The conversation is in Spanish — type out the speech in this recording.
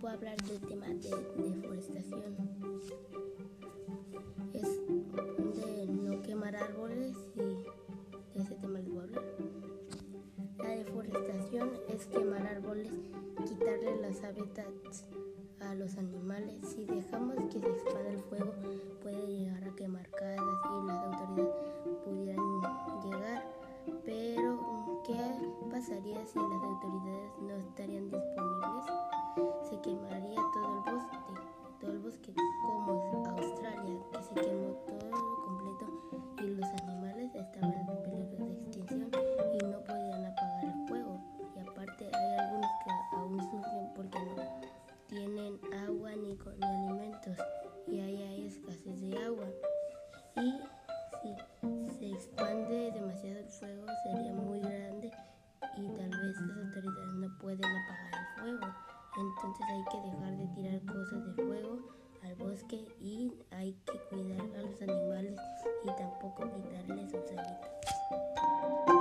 de deforestación. Es de no quemar árboles y de ese tema les voy a hablar. La deforestación es quemar árboles, quitarle los hábitats a los animales. Si dejamos que se expanda el fuego, puede llegar a quemar casas y las autoridades pudieran llegar. Pero, ¿qué pasaría si las autoridades no estarían disponibles? Los animales estaban en peligro de extinción y no podían apagar el fuego. Y aparte hay algunos que aún sufren porque no tienen agua ni, ni alimentos y ahí hay escasez de agua. Y si se expande demasiado el fuego sería muy grande y tal vez las autoridades no pueden apagar el fuego. Entonces hay que dejar de tirar cosas de fuego al bosque y hay que cuidar tampoco quitarle sus alitas.